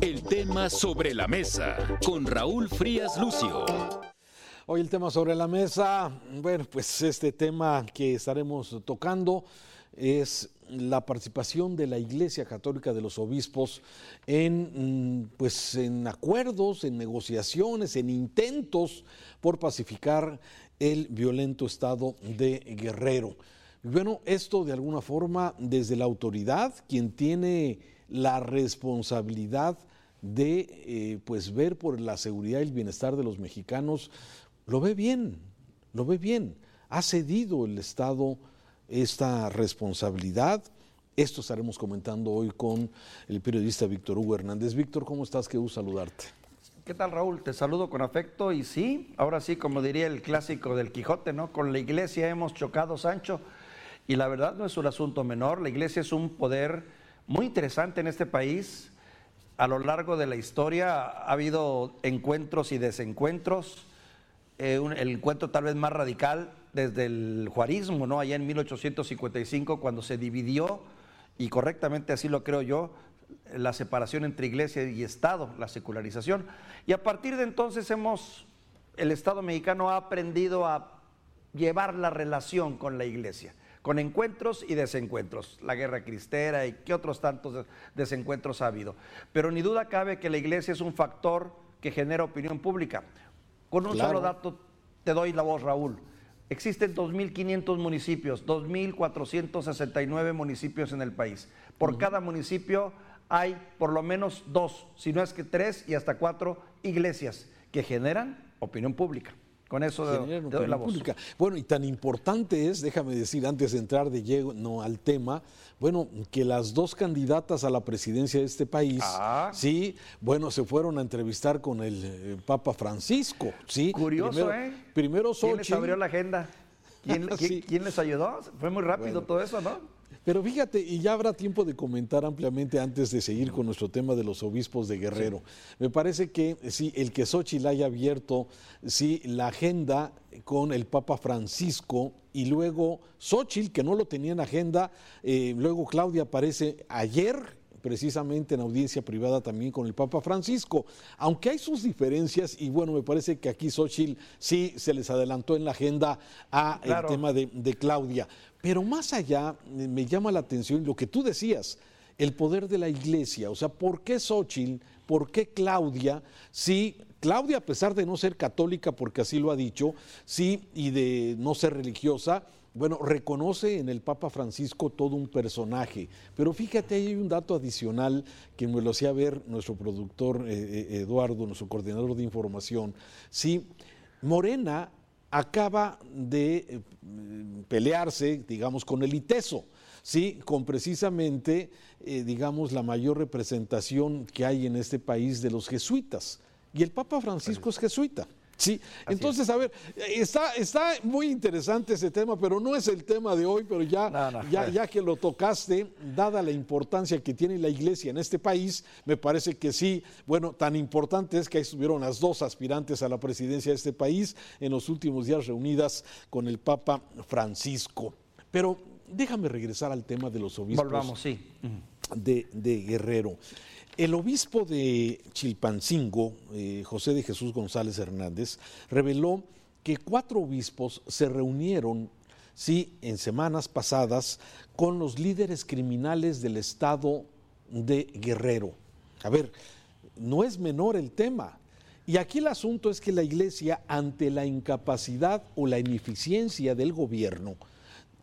El tema sobre la mesa con Raúl Frías Lucio. Hoy el tema sobre la mesa, bueno, pues este tema que estaremos tocando es la participación de la Iglesia Católica de los Obispos en, mm, pues, en acuerdos, en negociaciones, en intentos por pacificar el violento estado de Guerrero. Bueno, esto de alguna forma desde la autoridad, quien tiene la responsabilidad de eh, pues ver por la seguridad y el bienestar de los mexicanos, lo ve bien, lo ve bien. Ha cedido el Estado esta responsabilidad. Esto estaremos comentando hoy con el periodista Víctor Hugo Hernández. Víctor, ¿cómo estás? Qué gusto saludarte. ¿Qué tal, Raúl? Te saludo con afecto y sí, ahora sí, como diría el clásico del Quijote, ¿no? Con la iglesia hemos chocado, Sancho. Y la verdad no es un asunto menor, la iglesia es un poder muy interesante en este país. A lo largo de la historia ha habido encuentros y desencuentros. Eh, el encuentro tal vez más radical desde el juarismo, ¿no? Allá en 1855, cuando se dividió, y correctamente así lo creo yo, la separación entre iglesia y Estado, la secularización. Y a partir de entonces hemos, el Estado mexicano ha aprendido a llevar la relación con la iglesia con encuentros y desencuentros, la guerra cristera y qué otros tantos desencuentros ha habido. Pero ni duda cabe que la iglesia es un factor que genera opinión pública. Con un solo dato te doy la voz, Raúl. Existen 2.500 municipios, 2.469 municipios en el país. Por cada municipio hay por lo menos dos, si no es que tres y hasta cuatro iglesias que generan opinión pública. Con eso de, la voz. Pública. Bueno, y tan importante es, déjame decir, antes de entrar de lleno al tema, bueno, que las dos candidatas a la presidencia de este país, ah. sí, bueno, se fueron a entrevistar con el eh, Papa Francisco, sí. Curioso, ¿eh? Primero ¿Quién les abrió la agenda? ¿Quién, ¿quién les ayudó? Fue muy rápido todo eso, ¿no? Pero fíjate, y ya habrá tiempo de comentar ampliamente antes de seguir con nuestro tema de los obispos de Guerrero. Me parece que sí, el que Xochitl haya abierto sí, la agenda con el Papa Francisco y luego Xochitl, que no lo tenía en agenda, eh, luego Claudia aparece ayer precisamente en audiencia privada también con el Papa Francisco. Aunque hay sus diferencias, y bueno, me parece que aquí Xochitl sí se les adelantó en la agenda a el tema de, de Claudia. Pero más allá, me llama la atención lo que tú decías, el poder de la iglesia. O sea, ¿por qué Xochitl? ¿Por qué Claudia? Sí, Claudia, a pesar de no ser católica, porque así lo ha dicho, sí, y de no ser religiosa, bueno, reconoce en el Papa Francisco todo un personaje. Pero fíjate, hay un dato adicional que me lo hacía ver nuestro productor eh, eh, Eduardo, nuestro coordinador de información. Sí, Morena acaba de eh, pelearse, digamos, con el ITESO, ¿sí? con precisamente, eh, digamos, la mayor representación que hay en este país de los jesuitas. Y el Papa Francisco es jesuita. Sí, entonces, a ver, está, está muy interesante ese tema, pero no es el tema de hoy, pero ya, ya, ya, que lo tocaste, dada la importancia que tiene la iglesia en este país, me parece que sí, bueno, tan importante es que ahí estuvieron las dos aspirantes a la presidencia de este país en los últimos días reunidas con el Papa Francisco. Pero déjame regresar al tema de los obispos Volvamos, sí. de, de Guerrero. El obispo de Chilpancingo, eh, José de Jesús González Hernández, reveló que cuatro obispos se reunieron, sí, en semanas pasadas, con los líderes criminales del estado de Guerrero. A ver, no es menor el tema. Y aquí el asunto es que la iglesia, ante la incapacidad o la ineficiencia del gobierno,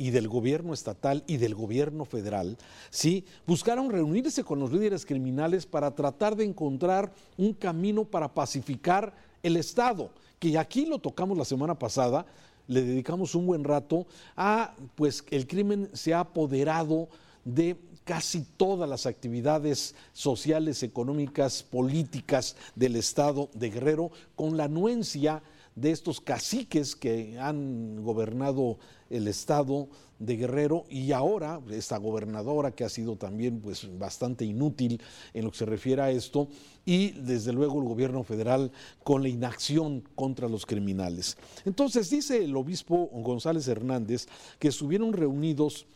y del gobierno estatal y del gobierno federal, ¿sí? buscaron reunirse con los líderes criminales para tratar de encontrar un camino para pacificar el Estado, que aquí lo tocamos la semana pasada, le dedicamos un buen rato a pues el crimen se ha apoderado de casi todas las actividades sociales, económicas, políticas del Estado de Guerrero, con la anuencia de estos caciques que han gobernado el estado de Guerrero y ahora esta gobernadora que ha sido también pues bastante inútil en lo que se refiere a esto y desde luego el gobierno federal con la inacción contra los criminales. Entonces dice el obispo González Hernández que estuvieron reunidos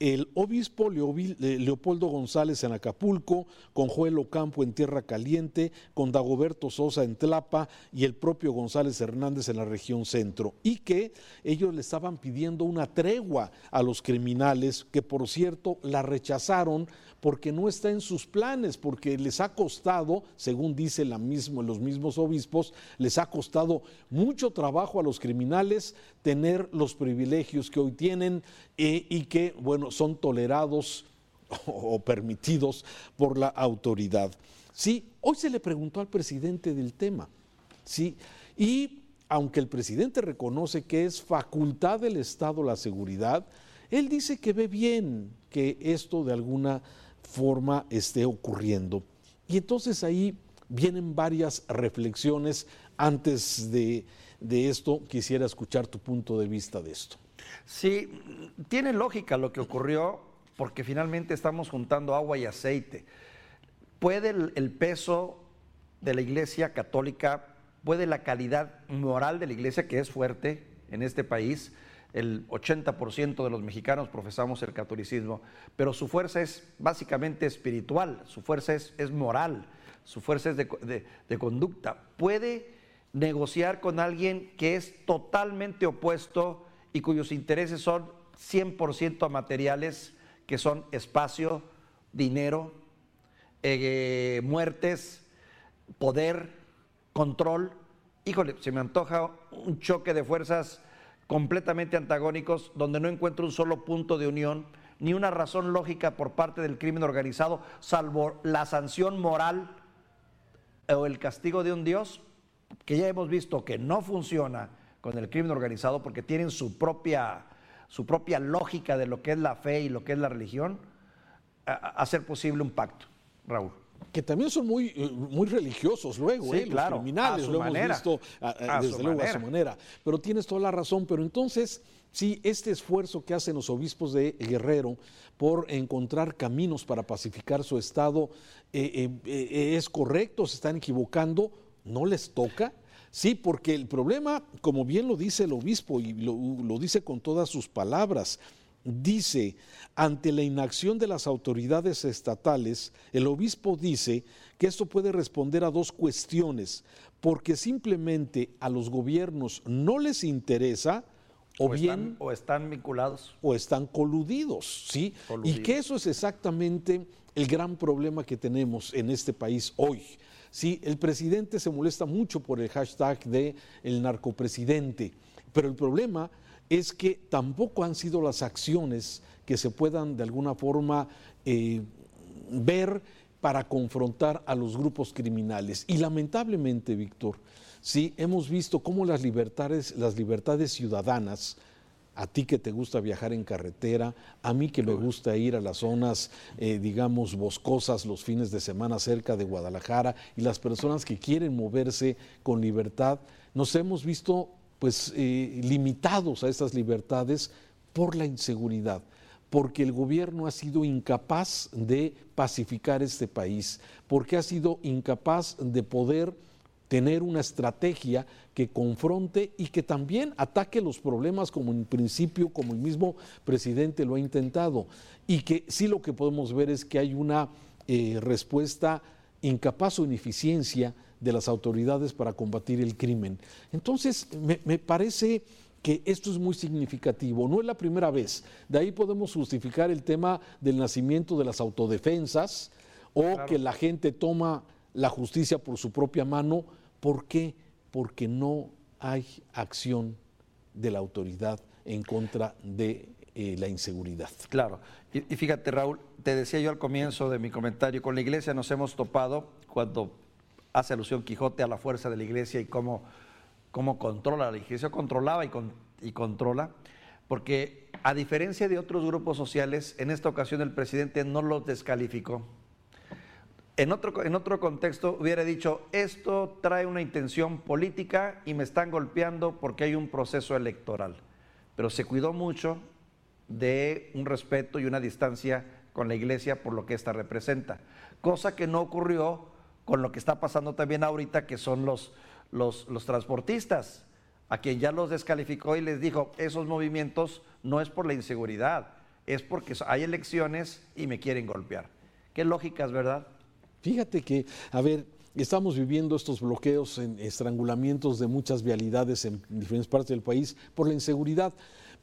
el obispo Leopoldo González en Acapulco, con Joel Ocampo en Tierra Caliente, con Dagoberto Sosa en Tlapa y el propio González Hernández en la región centro. Y que ellos le estaban pidiendo una tregua a los criminales, que por cierto la rechazaron porque no está en sus planes, porque les ha costado, según dice la mismo, los mismos obispos, les ha costado mucho trabajo a los criminales tener los privilegios que hoy tienen eh, y que, bueno, son tolerados o permitidos por la autoridad. Sí, hoy se le preguntó al presidente del tema, sí, y aunque el presidente reconoce que es facultad del Estado la seguridad, él dice que ve bien que esto de alguna forma esté ocurriendo. Y entonces ahí vienen varias reflexiones. Antes de, esto, quisiera escuchar tu punto de vista de esto. Sí, tiene lógica lo que ocurrió porque finalmente estamos juntando agua y aceite. ¿Puede el, peso de la Iglesia Católica, puede la calidad moral de la Iglesia, que es fuerte en este país, el 80% de los mexicanos profesamos el catolicismo, pero su fuerza es básicamente espiritual, su fuerza es, moral, su fuerza es de, de, conducta. Puede negociar con alguien que es totalmente opuesto y cuyos intereses son 100% materiales, que son espacio, dinero, eh, muertes, poder, control. Híjole, se me antoja un choque de fuerzas completamente antagónicos, donde no encuentro un solo punto de unión, ni una razón lógica por parte del crimen organizado, salvo la sanción moral o el castigo de un Dios, que ya hemos visto que no funciona con el crimen organizado porque tienen su propia, su propia lógica de lo que es la fe y lo que es la religión, hacer posible un pacto, Raúl que también son muy, eh, muy religiosos luego, ¿eh? los criminales, lo hemos visto desde luego a su manera. Pero tienes toda la razón, pero entonces, sí, este esfuerzo que hacen los obispos de Guerrero por encontrar caminos para pacificar su estado eh, es correcto, se están equivocando, no les toca. Sí, porque el problema, como bien lo dice el obispo y lo dice con todas sus palabras, dice, ante la inacción de las autoridades estatales, el obispo dice que esto puede responder a dos cuestiones, porque simplemente a los gobiernos no les interesa o, bien están, o están vinculados o están coludidos, ¿sí? Y que eso es exactamente el gran problema que tenemos en este país hoy. Sí, el presidente se molesta mucho por el hashtag de el narcopresidente, pero el problema es que tampoco han sido las acciones que se puedan de alguna forma eh, ver para confrontar a los grupos criminales. Y lamentablemente, Víctor, sí hemos visto cómo las libertades, las libertades ciudadanas, a ti que te gusta viajar en carretera, a mí que me gusta ir a las zonas, eh, digamos, boscosas los fines de semana cerca de Guadalajara, y las personas que quieren moverse con libertad, nos hemos visto pues eh, limitados a estas libertades por la inseguridad, porque el gobierno ha sido incapaz de pacificar este país, porque ha sido incapaz de poder tener una estrategia que confronte y que también ataque los problemas como en principio, como el mismo presidente lo ha intentado, y que sí lo que podemos ver es que hay una eh, respuesta incapaz o ineficiencia de las autoridades para combatir el crimen. Entonces, me, parece que esto es muy significativo. No es la primera vez. De ahí podemos justificar el tema del nacimiento de las autodefensas o que la gente toma la justicia por su propia mano. ¿Por qué? Porque no hay acción de la autoridad en contra de eh, la inseguridad. Claro. Y, fíjate, Raúl, te decía yo al comienzo de mi comentario, con la iglesia nos hemos topado cuando hace alusión Quijote a la fuerza de la iglesia y cómo, cómo controla. La iglesia controlaba y, y controla, porque a diferencia de otros grupos sociales, en esta ocasión el presidente no los descalificó. En otro, en otro contexto hubiera dicho, esto trae una intención política y me están golpeando porque hay un proceso electoral. Pero se cuidó mucho de un respeto y una distancia con la iglesia por lo que ésta representa, cosa que no ocurrió con lo que está pasando también ahorita, que son los, los, transportistas, a quien ya los descalificó y les dijo, esos movimientos no es por la inseguridad, es porque hay elecciones y me quieren golpear. Qué lógica es, ¿verdad? Fíjate que, a ver, estamos viviendo estos bloqueos, en estrangulamientos de muchas vialidades en diferentes partes del país por la inseguridad.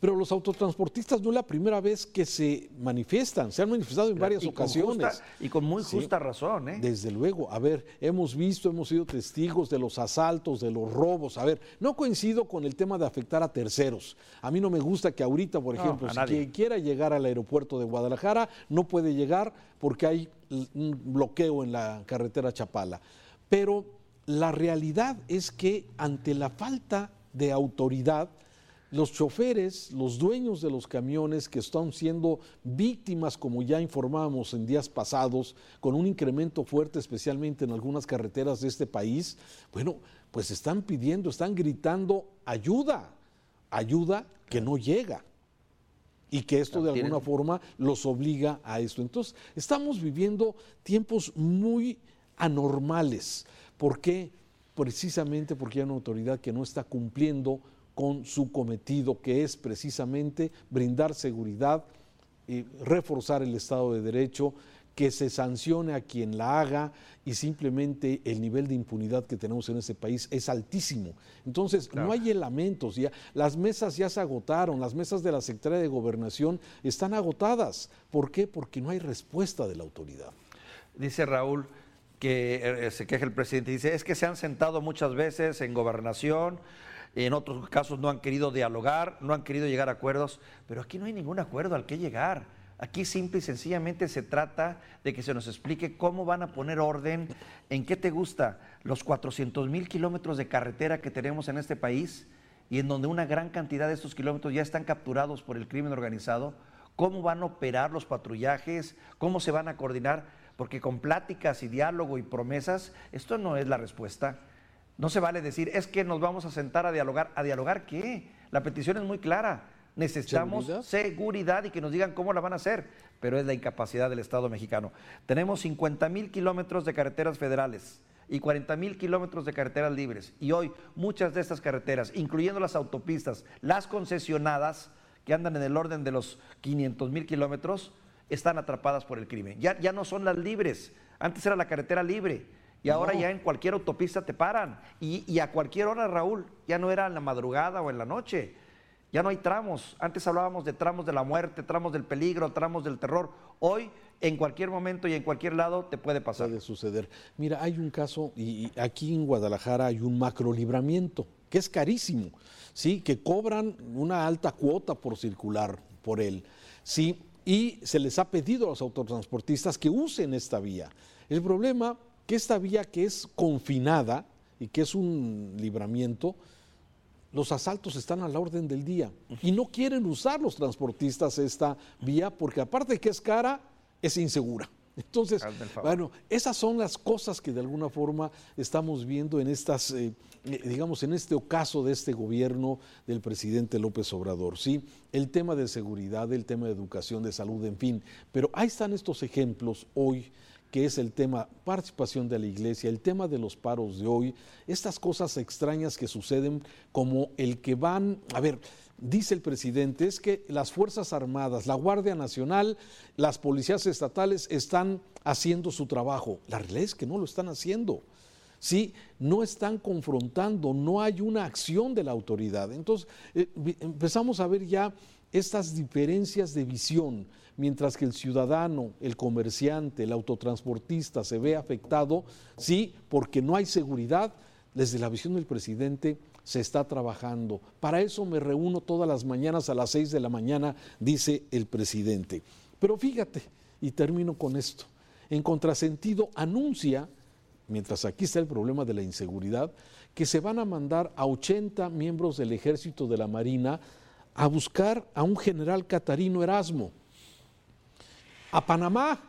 Pero los autotransportistas no es la primera vez que se manifiestan, se han manifestado en varias ocasiones. y con muy justa razón. ¿eh? Desde luego, a ver, hemos visto, hemos sido testigos de los asaltos, de los robos. A ver, no coincido con el tema de afectar a terceros. A mí no me gusta que ahorita, por ejemplo, si quien quiera llegar al aeropuerto de Guadalajara no puede llegar porque hay un bloqueo en la carretera Chapala. Pero la realidad es que ante la falta de autoridad, los choferes, los dueños de los camiones que están siendo víctimas, como ya informamos en días pasados, con un incremento fuerte, especialmente en algunas carreteras de este país, bueno, pues están pidiendo, están gritando ayuda, ayuda que no llega y que esto de alguna forma los obliga a esto. Entonces, estamos viviendo tiempos muy anormales. ¿Por qué? Precisamente porque hay una autoridad que no está cumpliendo con su cometido, que es precisamente brindar seguridad, y reforzar el Estado de Derecho, que se sancione a quien la haga y simplemente el nivel de impunidad que tenemos en ese país es altísimo. Entonces, no hay elementos, ya, las mesas ya se agotaron, las mesas de la Secretaría de Gobernación están agotadas. ¿Por qué? Porque no hay respuesta de la autoridad. Dice Raúl que eh, se queja el presidente, dice, es que se han sentado muchas veces en gobernación, en otros casos no han querido dialogar, no han querido llegar a acuerdos, pero aquí no hay ningún acuerdo al que llegar. Aquí simple y sencillamente se trata de que se nos explique cómo van a poner orden, en qué te gusta los 400 mil kilómetros de carretera que tenemos en este país y en donde una gran cantidad de estos kilómetros ya están capturados por el crimen organizado, cómo van a operar los patrullajes, cómo se van a coordinar, porque con pláticas y diálogo y promesas, esto no es la respuesta. No se vale decir, es que nos vamos a sentar a dialogar. ¿A dialogar qué? La petición es muy clara. Necesitamos ¿Seguridad? y que nos digan cómo la van a hacer, pero es la incapacidad del Estado mexicano. Tenemos 50 mil kilómetros de carreteras federales y 40 mil kilómetros de carreteras libres. Y hoy muchas de estas carreteras, incluyendo las autopistas, las concesionadas, que andan en el orden de los 500 mil kilómetros, están atrapadas por el crimen. Ya, ya no son las libres. Antes era la carretera libre y ahora ya en cualquier autopista te paran. Y, a cualquier hora, Raúl, ya no era en la madrugada o en la noche. Ya no hay tramos. Antes hablábamos de tramos de la muerte, tramos del peligro, tramos del terror. Hoy, en cualquier momento y en cualquier lado, te puede pasar. Puede suceder. Mira, hay un caso, y aquí en Guadalajara hay un macro libramiento, que es carísimo, ¿sí? Que cobran una alta cuota por circular por él, ¿sí? Y se les ha pedido a los autotransportistas que usen esta vía. El problema que esta vía que es confinada y que es un libramiento, los asaltos están a la orden del día y no quieren usar los transportistas esta vía porque aparte de que es cara, es insegura. Entonces, bueno, esas son las cosas que de alguna forma estamos viendo en estas, eh, eh, digamos, en este ocaso de este gobierno del presidente López Obrador, ¿sí? El tema de seguridad, el tema de educación, de salud, en fin. Pero ahí están estos ejemplos hoy que es el tema participación de la iglesia, el tema de los paros de hoy, estas cosas extrañas que suceden como el que van, a ver, dice el presidente, es que las Fuerzas Armadas, la Guardia Nacional, las policías estatales están haciendo su trabajo. La realidad es que no lo están haciendo. Sí, no están confrontando, no hay una acción de la autoridad. Entonces, eh, empezamos a ver ya estas diferencias de visión mientras que el ciudadano, el comerciante, el autotransportista se ve afectado, sí, porque no hay seguridad, desde la visión del presidente se está trabajando. Para eso me reúno todas las mañanas a las seis de la mañana, dice el presidente. Pero fíjate, y termino con esto, en contrasentido anuncia, mientras aquí está el problema de la inseguridad, que se van a mandar a 80 miembros del ejército de la Marina a buscar a un general catarino Erasmo a Panamá.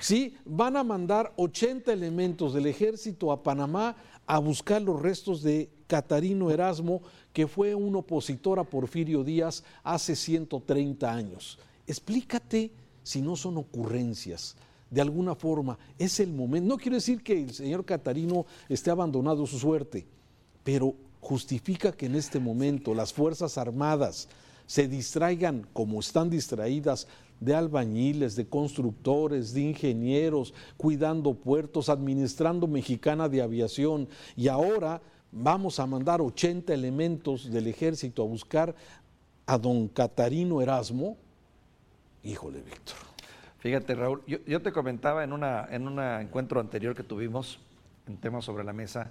Sí, van a mandar 80 elementos del ejército a Panamá a buscar los restos de Catarino Erasmo, que fue un opositor a Porfirio Díaz hace 130 años. Explícate si no son ocurrencias. De alguna forma, es el momento. No quiero decir que el señor Catarino esté abandonado su suerte, pero justifica que en este momento las Fuerzas Armadas, se distraigan como están distraídas de albañiles, de constructores, de ingenieros, cuidando puertos, administrando Mexicana de Aviación y ahora vamos a mandar 80 elementos del ejército a buscar a don Catarino Erasmo. Híjole, Víctor. Fíjate, Raúl, yo, te comentaba en un en un encuentro anterior que tuvimos en temas sobre la mesa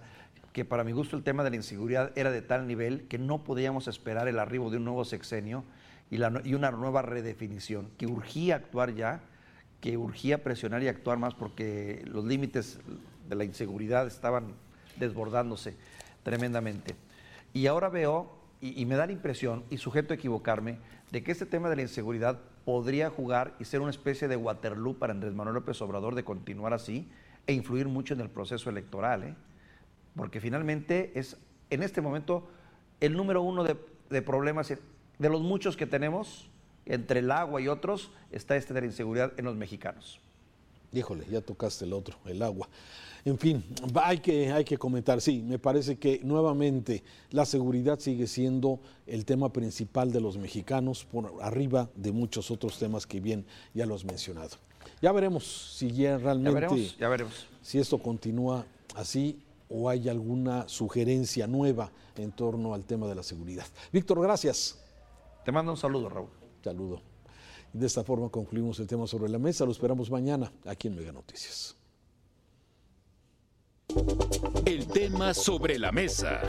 que para mi gusto el tema de la inseguridad era de tal nivel que no podíamos esperar el arribo de un nuevo sexenio y, una nueva redefinición, que urgía actuar ya, que urgía presionar y actuar más porque los límites de la inseguridad estaban desbordándose tremendamente. Y ahora veo, y, me da la impresión, y sujeto a equivocarme, de que este tema de la inseguridad podría jugar y ser una especie de Waterloo para Andrés Manuel López Obrador de continuar así e influir mucho en el proceso electoral. ¿eh? Porque finalmente es en este momento el número uno de, problemas, de los muchos que tenemos, entre el agua y otros, está este de la inseguridad en los mexicanos. Híjole, ya tocaste el otro, el agua. En fin, hay que, hay que comentar, sí, me parece que nuevamente la seguridad sigue siendo el tema principal de los mexicanos, por arriba de muchos otros temas que bien ya lo has mencionado. Ya veremos si ya realmente, ya veremos, ya veremos. si esto continúa así o hay alguna sugerencia nueva en torno al tema de la seguridad. Víctor, gracias. Te mando un saludo, Raúl. Saludo. De esta forma concluimos el tema sobre la mesa. Lo esperamos mañana aquí en Mega Noticias. El tema sobre la mesa.